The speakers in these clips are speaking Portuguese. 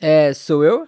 É, sou eu?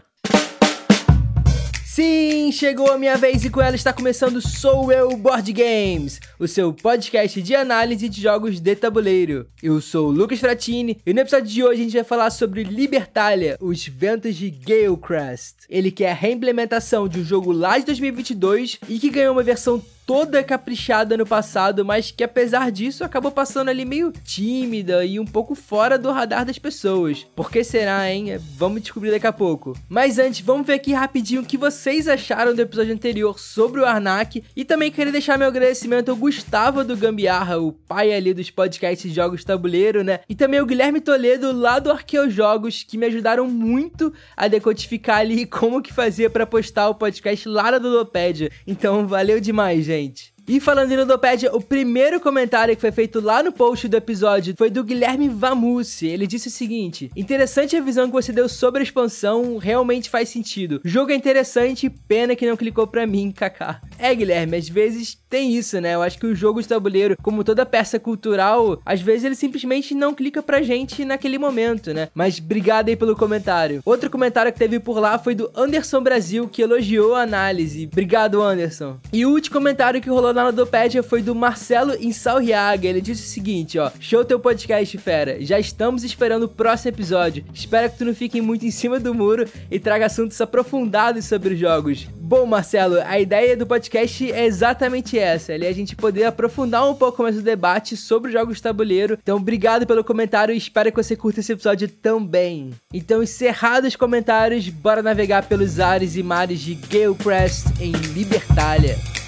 Sim, chegou a minha vez e com ela está começando Sou Eu Board Games, o seu podcast de análise de jogos de tabuleiro. Eu sou o Lucas Fratini e no episódio de hoje a gente vai falar sobre Libertalia, os ventos de Galecrest. Ele que é a reimplementação de um jogo lá de 2022 e que ganhou uma versão toda caprichada no passado, mas que apesar disso acabou passando ali meio tímida e um pouco fora do radar das pessoas. Por que será, hein? Vamos descobrir daqui a pouco. Mas antes, vamos ver aqui rapidinho o que vocês acharam do episódio anterior sobre o Arnak e também queria deixar meu agradecimento ao Gustavo do Gambiarra, o pai ali dos podcasts de jogos tabuleiro, né? E também o Guilherme Toledo lá do Arqueojogos, que me ajudaram muito a decodificar ali como que fazia para postar o podcast lá na Ludopédia. Então, valeu demais, gente gente. E falando em Ludopédia, o primeiro comentário que foi feito lá no post do episódio foi do Guilherme Vamussi. Ele disse o seguinte: Interessante a visão que você deu sobre a expansão, realmente faz sentido. O jogo é interessante, pena que não clicou pra mim, kaká. É, Guilherme, às vezes tem isso, né? Eu acho que o jogo de tabuleiro, como toda peça cultural, às vezes ele simplesmente não clica pra gente naquele momento, né? Mas obrigado aí pelo comentário. Outro comentário que teve por lá foi do Anderson Brasil, que elogiou a análise. Obrigado, Anderson. E o último comentário que rolou na Ludopédia foi do Marcelo Insalriaga. Ele disse o seguinte, ó. Show teu podcast, fera. Já estamos esperando o próximo episódio. Espero que tu não fique muito em cima do muro e traga assuntos aprofundados sobre os jogos. Bom, Marcelo, a ideia do podcast é exatamente essa, ali a gente poder aprofundar um pouco mais o debate sobre jogos de tabuleiro. Então, obrigado pelo comentário e espero que você curta esse episódio também. Então, encerrados os comentários, bora navegar pelos ares e mares de Galecrest em Libertalia.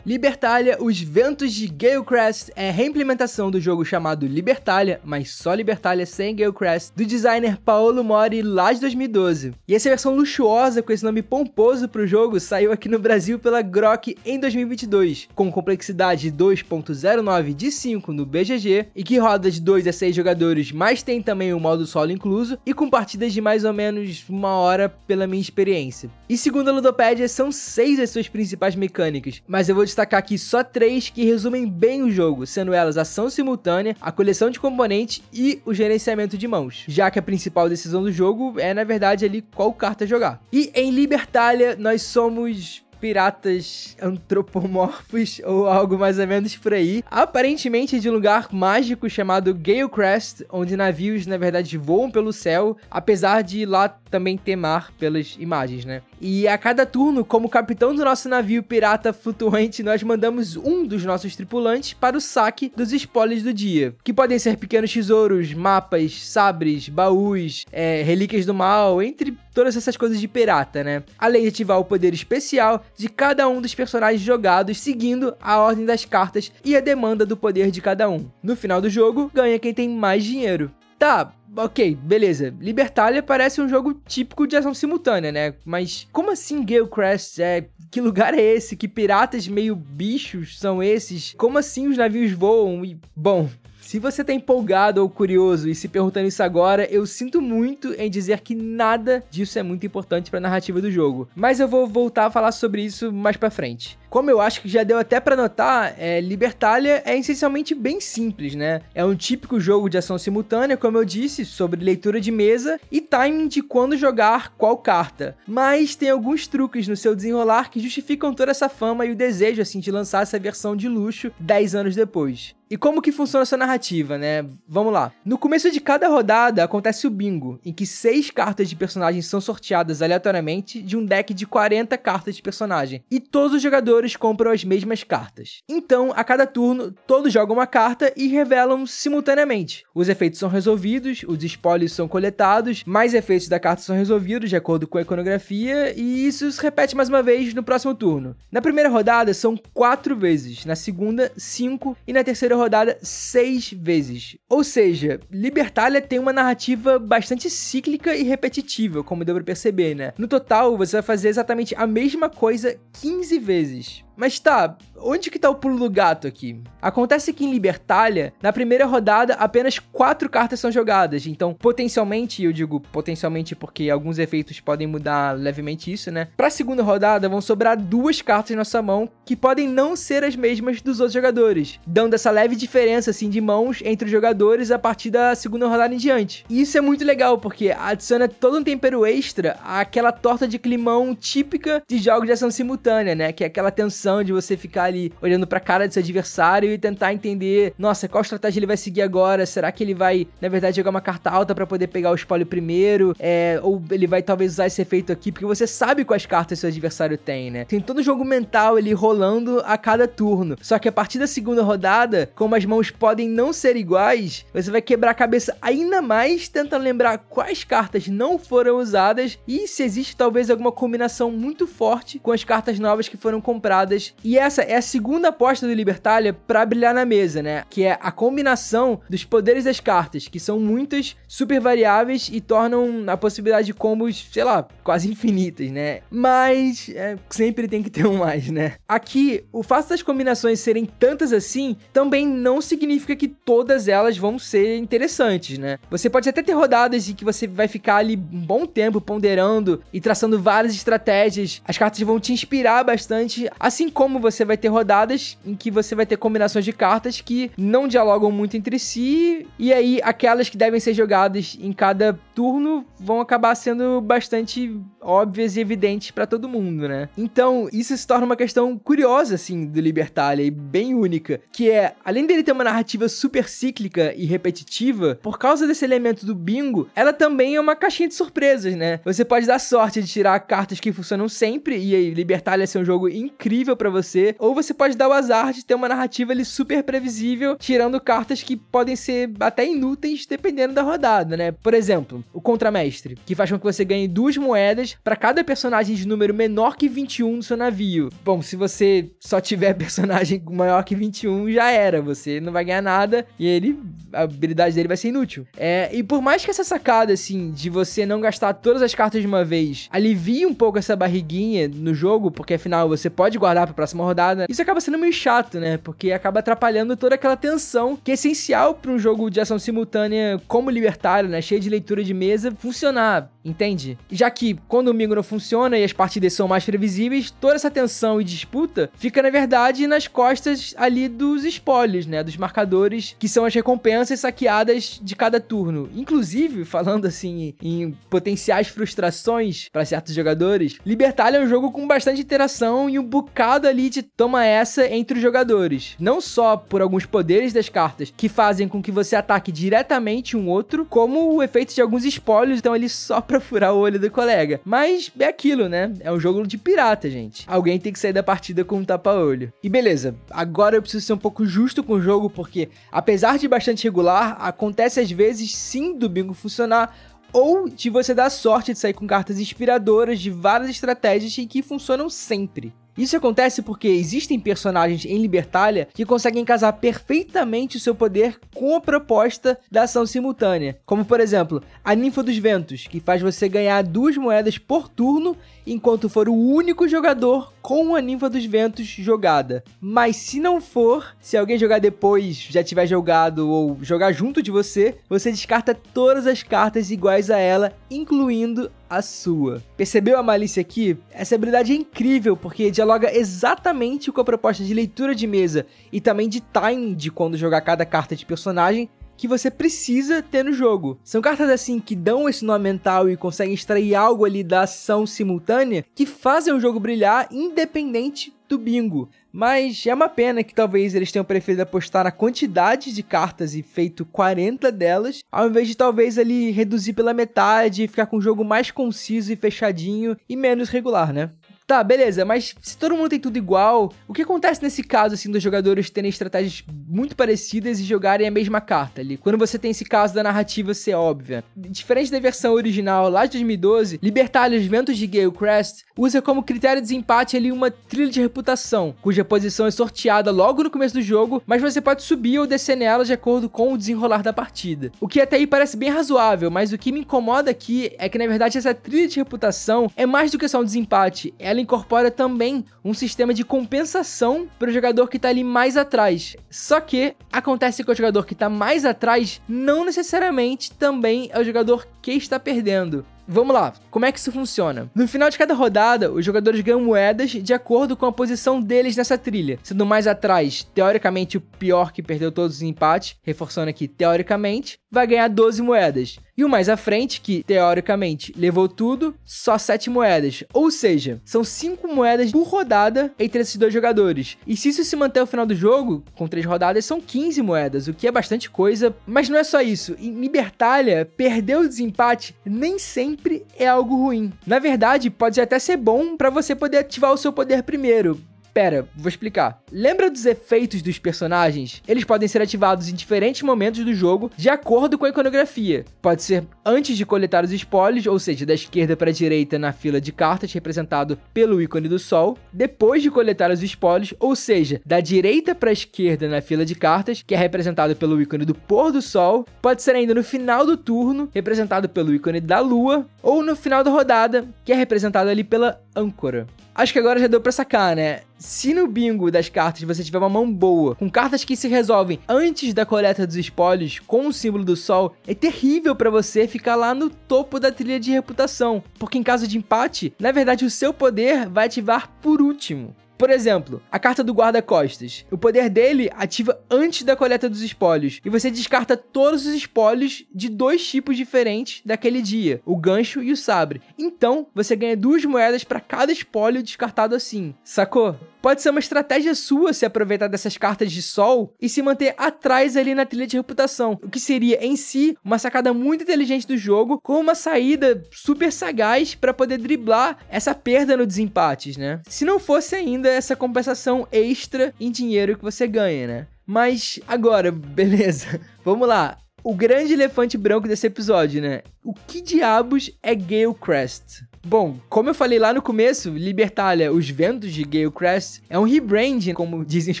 Libertalia, Os Ventos de Galecrest é a reimplementação do jogo chamado Libertalia, mas só Libertalia sem Galecrest, do designer Paolo Mori lá de 2012. E essa versão luxuosa com esse nome pomposo pro jogo saiu aqui no Brasil pela Grok em 2022, com complexidade 2.09 de 5 no BGG e que roda de 2 a 6 jogadores, mas tem também o modo solo incluso e com partidas de mais ou menos uma hora pela minha experiência. E segundo a Ludopedia, são seis as suas principais mecânicas, mas eu vou destacar aqui só três que resumem bem o jogo, sendo elas ação simultânea, a coleção de componentes e o gerenciamento de mãos, já que a principal decisão do jogo é, na verdade, ali qual carta jogar. E em Libertalia, nós somos piratas antropomorfos ou algo mais ou menos por aí. Aparentemente de um lugar mágico chamado Galecrest, onde navios na verdade voam pelo céu, apesar de lá também ter mar pelas imagens, né? E a cada turno, como capitão do nosso navio pirata flutuante, nós mandamos um dos nossos tripulantes para o saque dos spoilers do dia, que podem ser pequenos tesouros, mapas, sabres, baús, é, relíquias do mal, entre todas essas coisas de pirata, né? Além de ativar o poder especial de cada um dos personagens jogados, seguindo a ordem das cartas e a demanda do poder de cada um. No final do jogo, ganha quem tem mais dinheiro. Tá, ok, beleza. Libertalia parece um jogo típico de ação simultânea, né? Mas como assim Galecrest? É, que lugar é esse? Que piratas meio bichos são esses? Como assim os navios voam? E, bom, se você tá empolgado ou curioso e se perguntando isso agora, eu sinto muito em dizer que nada disso é muito importante para a narrativa do jogo. Mas eu vou voltar a falar sobre isso mais para frente. Como eu acho que já deu até para notar, é, Libertalia é essencialmente bem simples, né? É um típico jogo de ação simultânea, como eu disse, sobre leitura de mesa e timing de quando jogar qual carta. Mas tem alguns truques no seu desenrolar que justificam toda essa fama e o desejo assim de lançar essa versão de luxo 10 anos depois. E como que funciona essa narrativa, né? Vamos lá. No começo de cada rodada acontece o bingo, em que seis cartas de personagem são sorteadas aleatoriamente de um deck de 40 cartas de personagem, e todos os jogadores compram as mesmas cartas. Então, a cada turno, todos jogam uma carta e revelam simultaneamente. Os efeitos são resolvidos, os spoilers são coletados, mais efeitos da carta são resolvidos de acordo com a iconografia, e isso se repete mais uma vez no próximo turno. Na primeira rodada são quatro vezes, na segunda, cinco, e na terceira rodada seis vezes. Ou seja, Libertalia tem uma narrativa bastante cíclica e repetitiva, como deu pra perceber, né? No total, você vai fazer exatamente a mesma coisa 15 vezes. Mas tá, onde que tá o pulo do gato aqui? Acontece que em Libertalia, na primeira rodada, apenas quatro cartas são jogadas. Então, potencialmente, eu digo potencialmente porque alguns efeitos podem mudar levemente isso, né? Pra segunda rodada, vão sobrar duas cartas na sua mão que podem não ser as mesmas dos outros jogadores, dando essa leve diferença, assim, de mãos entre os jogadores a partir da segunda rodada em diante. E isso é muito legal, porque adiciona todo um tempero extra àquela torta de climão típica de jogos de ação simultânea, né? Que é aquela tensão de você ficar ali olhando pra cara do seu adversário e tentar entender, nossa, qual estratégia ele vai seguir agora? Será que ele vai, na verdade, jogar uma carta alta para poder pegar o espólio primeiro? É, ou ele vai talvez usar esse efeito aqui, porque você sabe quais cartas seu adversário tem, né? Tem todo o jogo mental ali rolando a cada turno. Só que a partir da segunda rodada, como as mãos podem não ser iguais, você vai quebrar a cabeça ainda mais tentando lembrar quais cartas não foram usadas e se existe talvez alguma combinação muito forte com as cartas novas que foram compradas. E essa é a segunda aposta do Libertalia para brilhar na mesa, né? Que é a combinação dos poderes das cartas, que são muitas, super variáveis e tornam a possibilidade de combos, sei lá, quase infinitas, né? Mas é, sempre tem que ter um mais, né? Aqui, o fato das combinações serem tantas assim também não significa que todas elas vão ser interessantes, né? Você pode até ter rodadas em que você vai ficar ali um bom tempo ponderando e traçando várias estratégias. As cartas vão te inspirar bastante, assim como você vai ter rodadas em que você vai ter combinações de cartas que não dialogam muito entre si, e aí aquelas que devem ser jogadas em cada turno vão acabar sendo bastante óbvias e evidentes para todo mundo, né? Então, isso se torna uma questão curiosa, assim, do Libertalia e bem única, que é, além dele ter uma narrativa super cíclica e repetitiva, por causa desse elemento do bingo, ela também é uma caixinha de surpresas, né? Você pode dar sorte de tirar cartas que funcionam sempre e aí Libertalia ser um jogo incrível para você, ou você pode dar o azar de ter uma narrativa ali super previsível, tirando cartas que podem ser até inúteis dependendo da rodada, né? Por exemplo, o contramestre, que faz com que você ganhe duas moedas para cada personagem de número menor que 21 no seu navio. Bom, se você só tiver personagem maior que 21, já era, você não vai ganhar nada e ele a habilidade dele vai ser inútil. É, e por mais que essa sacada assim de você não gastar todas as cartas de uma vez alivie um pouco essa barriguinha no jogo, porque afinal você pode guardar para próxima rodada, isso acaba sendo meio chato, né? Porque acaba atrapalhando toda aquela tensão que é essencial para um jogo de ação simultânea como Libertário, né? Cheio de leitura de mesa, funcionar, entende? Já que quando o Mingo não funciona e as partidas são mais previsíveis, toda essa tensão e disputa fica, na verdade, nas costas ali dos spoilers, né? Dos marcadores, que são as recompensas saqueadas de cada turno. Inclusive, falando assim em potenciais frustrações para certos jogadores, Libertário é um jogo com bastante interação e um bocado ali de toma essa entre os jogadores. Não só por alguns poderes das cartas que fazem com que você ataque diretamente um outro, como o efeito de alguns spoilers estão ali só pra furar o olho do colega. Mas é aquilo, né? É um jogo de pirata, gente. Alguém tem que sair da partida com um tapa-olho. E beleza, agora eu preciso ser um pouco justo com o jogo, porque apesar de bastante regular, acontece às vezes sim do bingo funcionar ou de você dar sorte de sair com cartas inspiradoras de várias estratégias que funcionam sempre. Isso acontece porque existem personagens em Libertalia que conseguem casar perfeitamente o seu poder com a proposta da ação simultânea. Como por exemplo, a Ninfa dos Ventos, que faz você ganhar duas moedas por turno enquanto for o único jogador com a Ninfa dos Ventos jogada. Mas se não for, se alguém jogar depois, já tiver jogado ou jogar junto de você, você descarta todas as cartas iguais a ela, incluindo a sua. Percebeu a malícia aqui? Essa habilidade é incrível porque dialoga exatamente com a proposta de leitura de mesa e também de time de quando jogar cada carta de personagem que você precisa ter no jogo. São cartas assim que dão esse nó mental e conseguem extrair algo ali da ação simultânea que fazem o jogo brilhar independente do bingo. Mas é uma pena que talvez eles tenham preferido apostar na quantidade de cartas e feito 40 delas, ao invés de talvez ali reduzir pela metade e ficar com um jogo mais conciso e fechadinho e menos regular, né? Tá, beleza, mas se todo mundo tem tudo igual, o que acontece nesse caso, assim, dos jogadores terem estratégias muito parecidas e jogarem a mesma carta ali? Quando você tem esse caso da narrativa ser óbvia. Diferente da versão original lá de 2012, libertar os ventos de Gale Crest usa como critério de desempate ali uma trilha de reputação, cuja posição é sorteada logo no começo do jogo, mas você pode subir ou descer nela de acordo com o desenrolar da partida. O que até aí parece bem razoável, mas o que me incomoda aqui é que na verdade essa trilha de reputação é mais do que só um desempate. Ela ela incorpora também um sistema de compensação para o jogador que está ali mais atrás. Só que acontece que o jogador que está mais atrás não necessariamente também é o jogador que está perdendo. Vamos lá, como é que isso funciona? No final de cada rodada, os jogadores ganham moedas de acordo com a posição deles nessa trilha, sendo mais atrás, teoricamente, o pior que perdeu todos os empates, reforçando aqui, teoricamente, vai ganhar 12 moedas. E o mais à frente, que teoricamente levou tudo, só 7 moedas. Ou seja, são 5 moedas por rodada entre esses dois jogadores. E se isso se manter ao final do jogo, com 3 rodadas, são 15 moedas, o que é bastante coisa. Mas não é só isso. Em Libertalia, perder o desempate nem sempre é algo ruim. Na verdade, pode até ser bom para você poder ativar o seu poder primeiro. Pera, vou explicar. Lembra dos efeitos dos personagens? Eles podem ser ativados em diferentes momentos do jogo, de acordo com a iconografia. Pode ser antes de coletar os espólios, ou seja, da esquerda para a direita na fila de cartas, representado pelo ícone do sol. Depois de coletar os espólios, ou seja, da direita para a esquerda na fila de cartas, que é representado pelo ícone do pôr do sol. Pode ser ainda no final do turno, representado pelo ícone da lua. Ou no final da rodada, que é representado ali pela âncora. Acho que agora já deu pra sacar, né? Se no bingo das cartas você tiver uma mão boa, com cartas que se resolvem antes da coleta dos espólios, com o símbolo do sol, é terrível para você ficar lá no topo da trilha de reputação, porque em caso de empate, na verdade o seu poder vai ativar por último. Por exemplo, a carta do guarda-costas. O poder dele ativa antes da coleta dos espólios. E você descarta todos os espólios de dois tipos diferentes daquele dia: o gancho e o sabre. Então, você ganha duas moedas para cada espólio descartado assim. Sacou? Pode ser uma estratégia sua se aproveitar dessas cartas de sol e se manter atrás ali na trilha de reputação, o que seria em si uma sacada muito inteligente do jogo, com uma saída super sagaz para poder driblar essa perda no desempates, né? Se não fosse ainda essa compensação extra em dinheiro que você ganha, né? Mas agora, beleza. Vamos lá. O grande elefante branco desse episódio, né? O que diabos é Gale Crest? Bom, como eu falei lá no começo, Libertalia, Os Ventos de Gale Crest, é um rebranding, como dizem os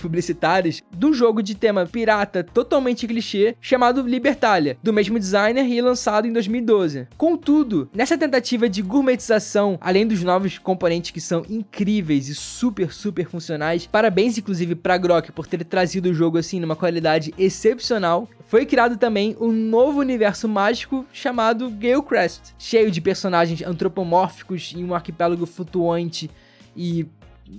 publicitários, do jogo de tema pirata totalmente clichê chamado Libertalia, do mesmo designer e lançado em 2012. Contudo, nessa tentativa de gourmetização, além dos novos componentes que são incríveis e super, super funcionais, parabéns inclusive pra Grok por ter trazido o jogo assim numa qualidade excepcional, foi criado também um novo universo mágico chamado Gale Crest, cheio de personagens antropomórficos e um arquipélago flutuante e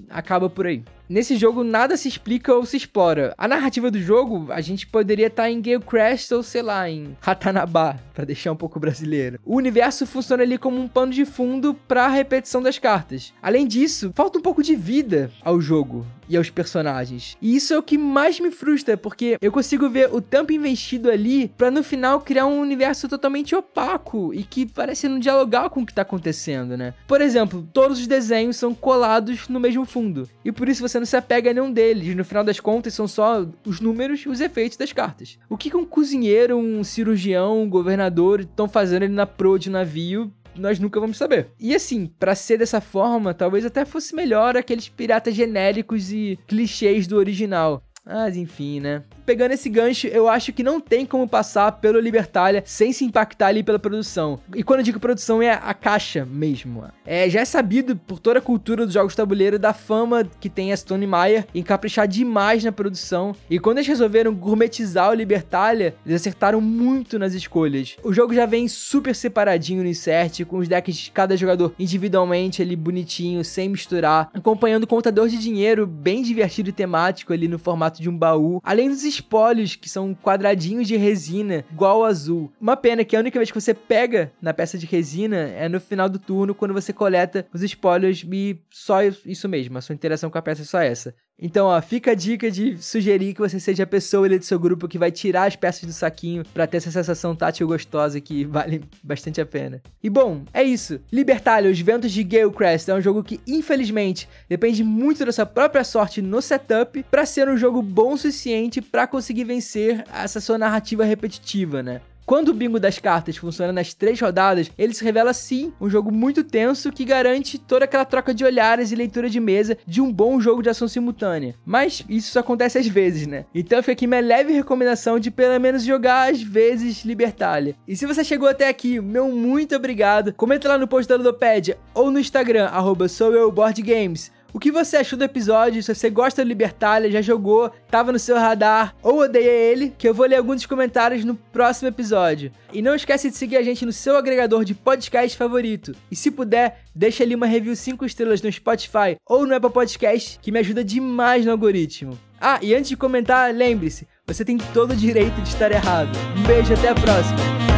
acaba por aí. Nesse jogo nada se explica ou se explora. A narrativa do jogo, a gente poderia estar tá em Gale Crest ou sei lá, em Ratanabá, para deixar um pouco brasileiro. O universo funciona ali como um pano de fundo para a repetição das cartas. Além disso, falta um pouco de vida ao jogo e aos personagens. E isso é o que mais me frustra, porque eu consigo ver o tempo investido ali para no final criar um universo totalmente opaco e que parece não dialogar com o que tá acontecendo, né? Por exemplo, todos os desenhos são colados no mesmo fundo. E por isso você não se apega a nenhum deles. No final das contas, são só os números e os efeitos das cartas. O que um cozinheiro, um cirurgião, um governador estão fazendo ali na proa de navio nós nunca vamos saber. E assim, para ser dessa forma, talvez até fosse melhor aqueles piratas genéricos e clichês do original. Mas enfim, né? Pegando esse gancho, eu acho que não tem como passar pelo Libertalia sem se impactar ali pela produção. E quando eu digo produção, é a caixa mesmo. É, já é sabido por toda a cultura dos jogos tabuleiro da fama que tem a Stone Meyer em caprichar demais na produção. E quando eles resolveram gourmetizar o Libertalia, eles acertaram muito nas escolhas. O jogo já vem super separadinho no insert, com os decks de cada jogador individualmente ali bonitinho, sem misturar, acompanhando o contador de dinheiro bem divertido e temático ali no formato formato de um baú, além dos espólios, que são quadradinhos de resina, igual ao azul. Uma pena que a única vez que você pega na peça de resina é no final do turno, quando você coleta os espólios e só isso mesmo, a sua interação com a peça é só essa. Então, ó, fica a dica de sugerir que você seja a pessoa ali do seu grupo que vai tirar as peças do saquinho para ter essa sensação tátil gostosa que vale bastante a pena. E bom, é isso. Libertalia, os ventos de Galecrest é um jogo que, infelizmente, depende muito da sua própria sorte no setup para ser um jogo bom o suficiente para conseguir vencer essa sua narrativa repetitiva, né? Quando o bingo das cartas funciona nas três rodadas, ele se revela sim um jogo muito tenso que garante toda aquela troca de olhares e leitura de mesa de um bom jogo de ação simultânea. Mas isso só acontece às vezes, né? Então fica aqui minha leve recomendação de pelo menos jogar às vezes Libertalia. E se você chegou até aqui, meu muito obrigado. Comenta lá no post da Ludopédia ou no Instagram, arroba soueuboardgames o que você achou do episódio? Se você gosta do Libertalia, já jogou, tava no seu radar ou odeia ele, que eu vou ler alguns comentários no próximo episódio. E não esquece de seguir a gente no seu agregador de podcast favorito. E se puder, deixa ali uma review 5 estrelas no Spotify ou no Apple Podcast, que me ajuda demais no algoritmo. Ah, e antes de comentar, lembre-se, você tem todo o direito de estar errado. Um beijo, até a próxima!